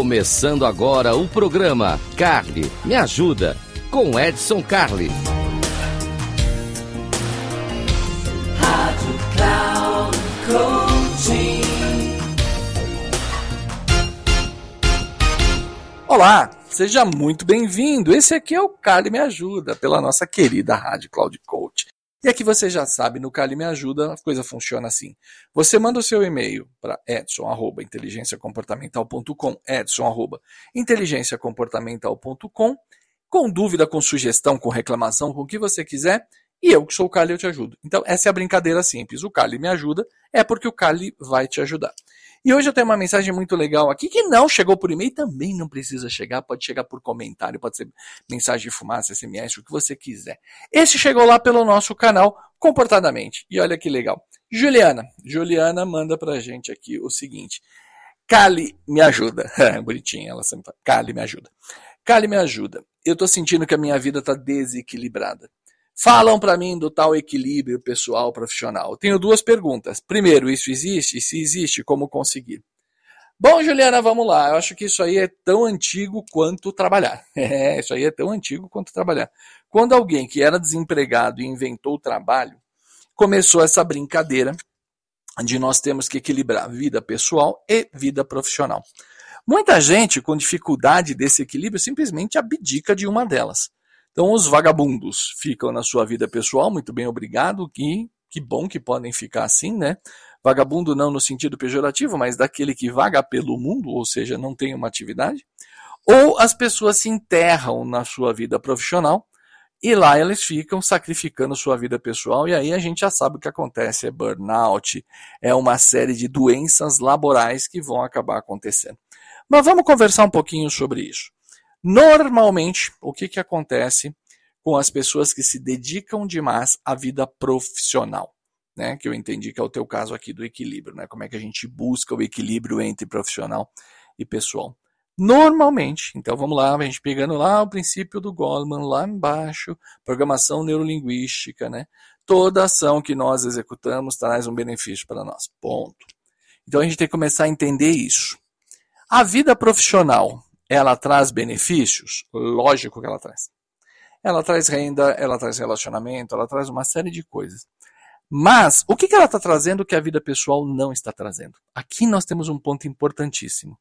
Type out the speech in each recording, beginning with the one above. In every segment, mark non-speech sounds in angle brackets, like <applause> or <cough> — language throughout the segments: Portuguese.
Começando agora o programa Carly Me Ajuda com Edson Carli. Rádio Cloud Coaching. Olá, seja muito bem-vindo. Esse aqui é o Carly Me Ajuda, pela nossa querida Rádio Cloud Coach. E aqui você já sabe, no Cali Me Ajuda, a coisa funciona assim. Você manda o seu e-mail para edson.inteligenciacomportamental.com, edson.inteligenciacomportamental.com, com dúvida, com sugestão, com reclamação, com o que você quiser, e eu, que sou o Cali, eu te ajudo. Então, essa é a brincadeira simples. O Cali me ajuda, é porque o Cali vai te ajudar. E hoje eu tenho uma mensagem muito legal aqui que não chegou por e-mail, também não precisa chegar, pode chegar por comentário, pode ser mensagem de fumaça, SMS, o que você quiser. Esse chegou lá pelo nosso canal Comportadamente. E olha que legal. Juliana, Juliana manda pra gente aqui o seguinte: Cali me ajuda. <laughs> Bonitinha, ela sempre fala. Cali me ajuda. Cali me ajuda. Eu tô sentindo que a minha vida tá desequilibrada. Falam para mim do tal equilíbrio pessoal profissional. Tenho duas perguntas. Primeiro, isso existe? Se existe, como conseguir? Bom, Juliana, vamos lá. Eu acho que isso aí é tão antigo quanto trabalhar. <laughs> É, isso aí é tão antigo quanto trabalhar. Quando alguém que era desempregado e inventou o trabalho, começou essa brincadeira de nós temos que equilibrar vida pessoal e vida profissional. Muita gente com dificuldade desse equilíbrio simplesmente abdica de uma delas. Então, os vagabundos ficam na sua vida pessoal, muito bem, obrigado, que, que bom que podem ficar assim, né? Vagabundo não no sentido pejorativo, mas daquele que vaga pelo mundo, ou seja, não tem uma atividade. Ou as pessoas se enterram na sua vida profissional e lá eles ficam sacrificando sua vida pessoal, e aí a gente já sabe o que acontece: é burnout, é uma série de doenças laborais que vão acabar acontecendo. Mas vamos conversar um pouquinho sobre isso. Normalmente, o que, que acontece com as pessoas que se dedicam demais à vida profissional? Né, que eu entendi que é o teu caso aqui do equilíbrio, né? Como é que a gente busca o equilíbrio entre profissional e pessoal? Normalmente, então vamos lá, a gente pegando lá o princípio do Goleman lá embaixo, programação neurolinguística, né? Toda ação que nós executamos traz um benefício para nós. Ponto. Então a gente tem que começar a entender isso. A vida profissional ela traz benefícios? Lógico que ela traz. Ela traz renda, ela traz relacionamento, ela traz uma série de coisas. Mas o que, que ela está trazendo que a vida pessoal não está trazendo? Aqui nós temos um ponto importantíssimo.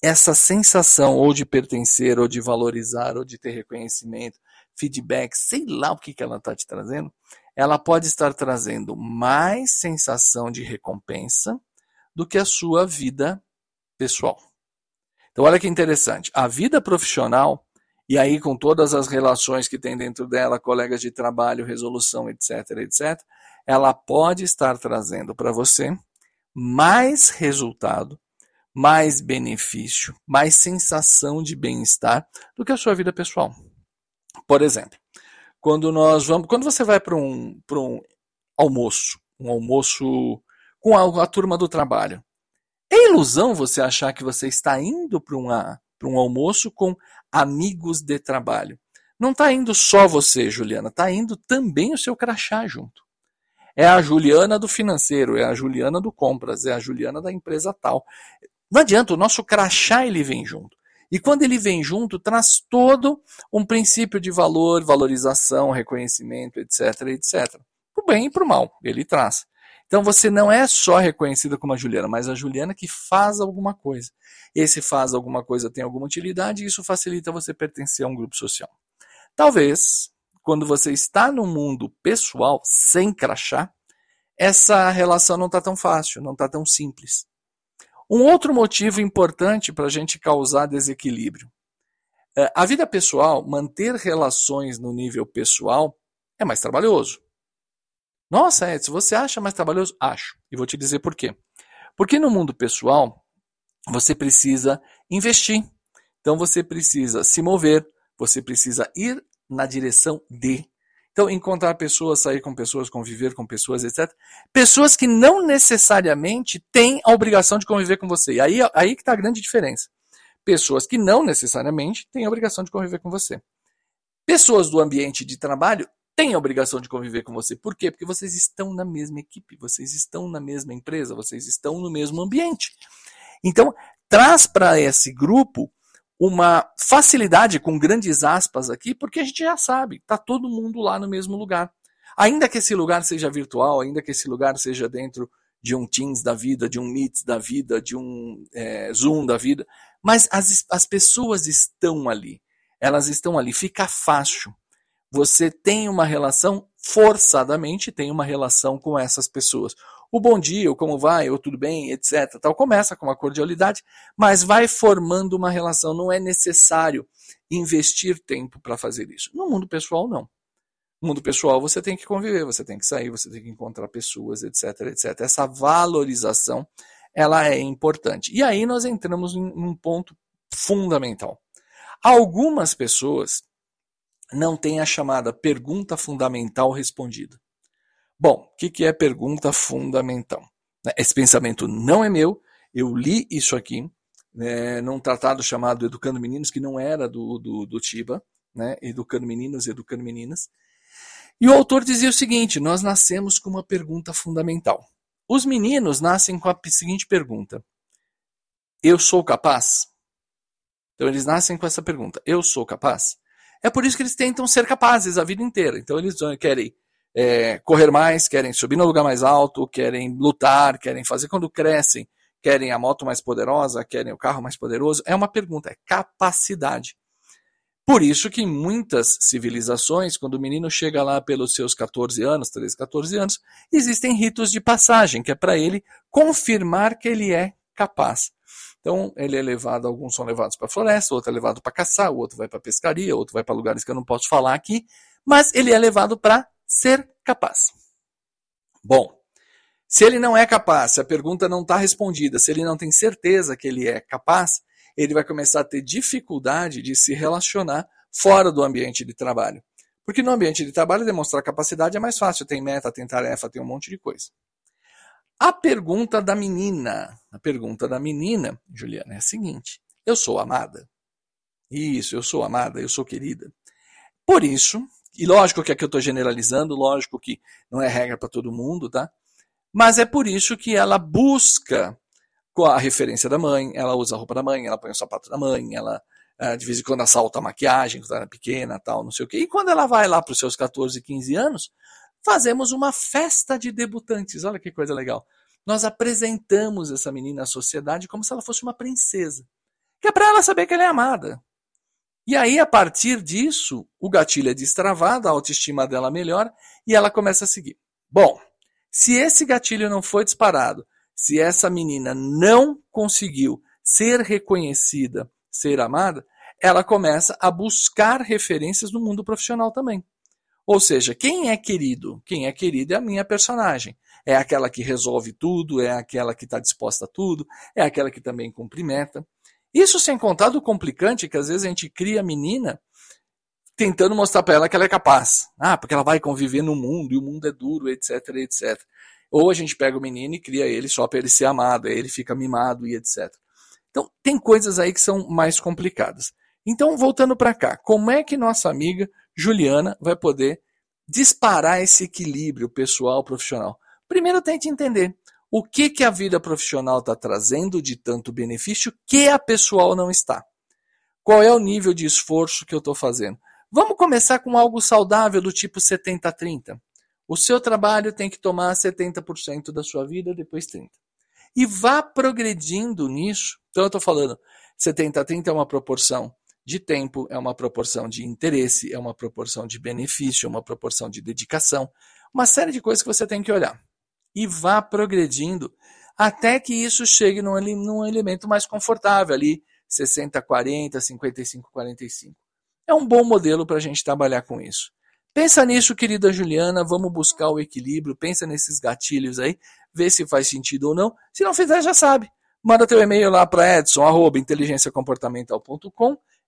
Essa sensação ou de pertencer, ou de valorizar, ou de ter reconhecimento, feedback, sei lá o que, que ela está te trazendo, ela pode estar trazendo mais sensação de recompensa do que a sua vida pessoal. Então, olha que interessante. A vida profissional, e aí com todas as relações que tem dentro dela, colegas de trabalho, resolução, etc., etc., ela pode estar trazendo para você mais resultado, mais benefício, mais sensação de bem-estar do que a sua vida pessoal. Por exemplo, quando nós vamos, quando você vai para um, um almoço, um almoço com a, a turma do trabalho, é ilusão você achar que você está indo para um almoço com amigos de trabalho. Não está indo só você, Juliana, está indo também o seu crachá junto. É a Juliana do financeiro, é a Juliana do compras, é a Juliana da empresa tal. Não adianta, o nosso crachá ele vem junto. E quando ele vem junto, traz todo um princípio de valor, valorização, reconhecimento, etc, etc. Para o bem e para o mal, ele traz. Então você não é só reconhecida como a Juliana, mas a Juliana que faz alguma coisa. Esse faz alguma coisa tem alguma utilidade e isso facilita você pertencer a um grupo social. Talvez, quando você está no mundo pessoal, sem crachá, essa relação não está tão fácil, não está tão simples. Um outro motivo importante para a gente causar desequilíbrio. É, a vida pessoal, manter relações no nível pessoal, é mais trabalhoso. Nossa, Edson, você acha mais trabalhoso? Acho. E vou te dizer por quê. Porque no mundo pessoal, você precisa investir. Então você precisa se mover, você precisa ir na direção de. Então, encontrar pessoas, sair com pessoas, conviver com pessoas, etc. Pessoas que não necessariamente têm a obrigação de conviver com você. E aí, aí que está a grande diferença. Pessoas que não necessariamente têm a obrigação de conviver com você. Pessoas do ambiente de trabalho tem a obrigação de conviver com você. Por quê? Porque vocês estão na mesma equipe, vocês estão na mesma empresa, vocês estão no mesmo ambiente. Então, traz para esse grupo uma facilidade com grandes aspas aqui, porque a gente já sabe, está todo mundo lá no mesmo lugar. Ainda que esse lugar seja virtual, ainda que esse lugar seja dentro de um Teams da vida, de um Meet da vida, de um é, Zoom da vida, mas as, as pessoas estão ali. Elas estão ali, fica fácil. Você tem uma relação, forçadamente tem uma relação com essas pessoas o bom dia, o como vai, ou tudo bem, etc. Tal começa com uma cordialidade, mas vai formando uma relação. Não é necessário investir tempo para fazer isso. No mundo pessoal, não. No mundo pessoal, você tem que conviver, você tem que sair, você tem que encontrar pessoas, etc, etc. Essa valorização, ela é importante. E aí nós entramos em um ponto fundamental. Algumas pessoas não têm a chamada pergunta fundamental respondida. Bom, o que, que é pergunta fundamental? Esse pensamento não é meu, eu li isso aqui né, num tratado chamado Educando Meninos, que não era do, do, do Tiba, né, Educando Meninos e Educando Meninas. E o autor dizia o seguinte: nós nascemos com uma pergunta fundamental. Os meninos nascem com a seguinte pergunta: Eu sou capaz? Então eles nascem com essa pergunta: Eu sou capaz? É por isso que eles tentam ser capazes a vida inteira. Então eles querem é, correr mais, querem subir no lugar mais alto, querem lutar, querem fazer quando crescem, querem a moto mais poderosa, querem o carro mais poderoso. É uma pergunta, é capacidade. Por isso que em muitas civilizações, quando o menino chega lá pelos seus 14 anos, 13, 14 anos, existem ritos de passagem, que é para ele confirmar que ele é capaz. Então, ele é levado, alguns são levados para a floresta, outro é levado para caçar, o outro vai para pescaria, outro vai para lugares que eu não posso falar aqui, mas ele é levado para ser capaz. Bom, se ele não é capaz, se a pergunta não está respondida, se ele não tem certeza que ele é capaz, ele vai começar a ter dificuldade de se relacionar fora do ambiente de trabalho. Porque no ambiente de trabalho demonstrar capacidade é mais fácil, tem meta, tem tarefa, tem um monte de coisa. A pergunta da menina, a pergunta da menina, Juliana, é a seguinte: eu sou amada? Isso, eu sou amada, eu sou querida. Por isso, e lógico que aqui eu estou generalizando, lógico que não é regra para todo mundo, tá? Mas é por isso que ela busca com a referência da mãe, ela usa a roupa da mãe, ela põe o sapato da mãe, ela ah, de vez em quando assalta a maquiagem quando ela é pequena, tal, não sei o quê. E quando ela vai lá para os seus 14, 15 anos, fazemos uma festa de debutantes. Olha que coisa legal. Nós apresentamos essa menina à sociedade como se ela fosse uma princesa. Que é para ela saber que ela é amada. E aí, a partir disso, o gatilho é destravado, a autoestima dela melhora e ela começa a seguir. Bom, se esse gatilho não foi disparado, se essa menina não conseguiu ser reconhecida, ser amada, ela começa a buscar referências no mundo profissional também. Ou seja, quem é querido? Quem é querido é a minha personagem. É aquela que resolve tudo, é aquela que está disposta a tudo, é aquela que também cumprimenta. Isso sem contar do complicante que às vezes a gente cria a menina tentando mostrar para ela que ela é capaz. Ah, porque ela vai conviver no mundo e o mundo é duro, etc, etc. Ou a gente pega o menino e cria ele só para ele ser amado, aí ele fica mimado e etc. Então, tem coisas aí que são mais complicadas. Então, voltando para cá, como é que nossa amiga Juliana vai poder disparar esse equilíbrio pessoal profissional? Primeiro, tente entender o que, que a vida profissional está trazendo de tanto benefício que a pessoal não está. Qual é o nível de esforço que eu estou fazendo? Vamos começar com algo saudável do tipo 70-30. O seu trabalho tem que tomar 70% da sua vida, depois 30%. E vá progredindo nisso. Então eu estou falando, 70-30 é uma proporção de tempo, é uma proporção de interesse, é uma proporção de benefício, é uma proporção de dedicação. Uma série de coisas que você tem que olhar e vá progredindo até que isso chegue num, num elemento mais confortável ali, 60, 40, 55, 45. É um bom modelo para a gente trabalhar com isso. Pensa nisso, querida Juliana, vamos buscar o equilíbrio, pensa nesses gatilhos aí, vê se faz sentido ou não. Se não fizer, já sabe. Manda teu e-mail lá para edson,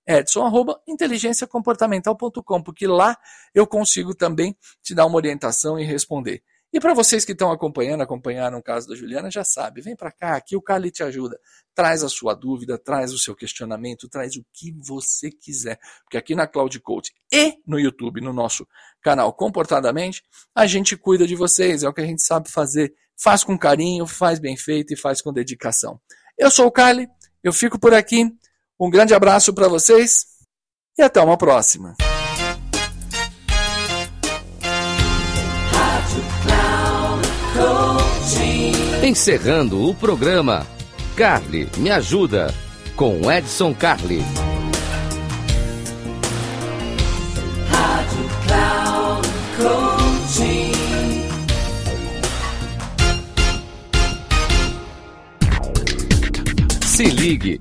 arroba, inteligenciacomportamental.com, edson, arroba, inteligenciacomportamental.com, porque lá eu consigo também te dar uma orientação e responder. E para vocês que estão acompanhando, acompanharam o caso da Juliana, já sabe, vem para cá, aqui o Carly te ajuda. Traz a sua dúvida, traz o seu questionamento, traz o que você quiser. Porque aqui na Cloud Coach e no YouTube, no nosso canal Comportadamente, a gente cuida de vocês, é o que a gente sabe fazer. Faz com carinho, faz bem feito e faz com dedicação. Eu sou o Carly, Eu fico por aqui. Um grande abraço para vocês e até uma próxima. Encerrando o programa, Carly me ajuda com Edson Carli. Se ligue,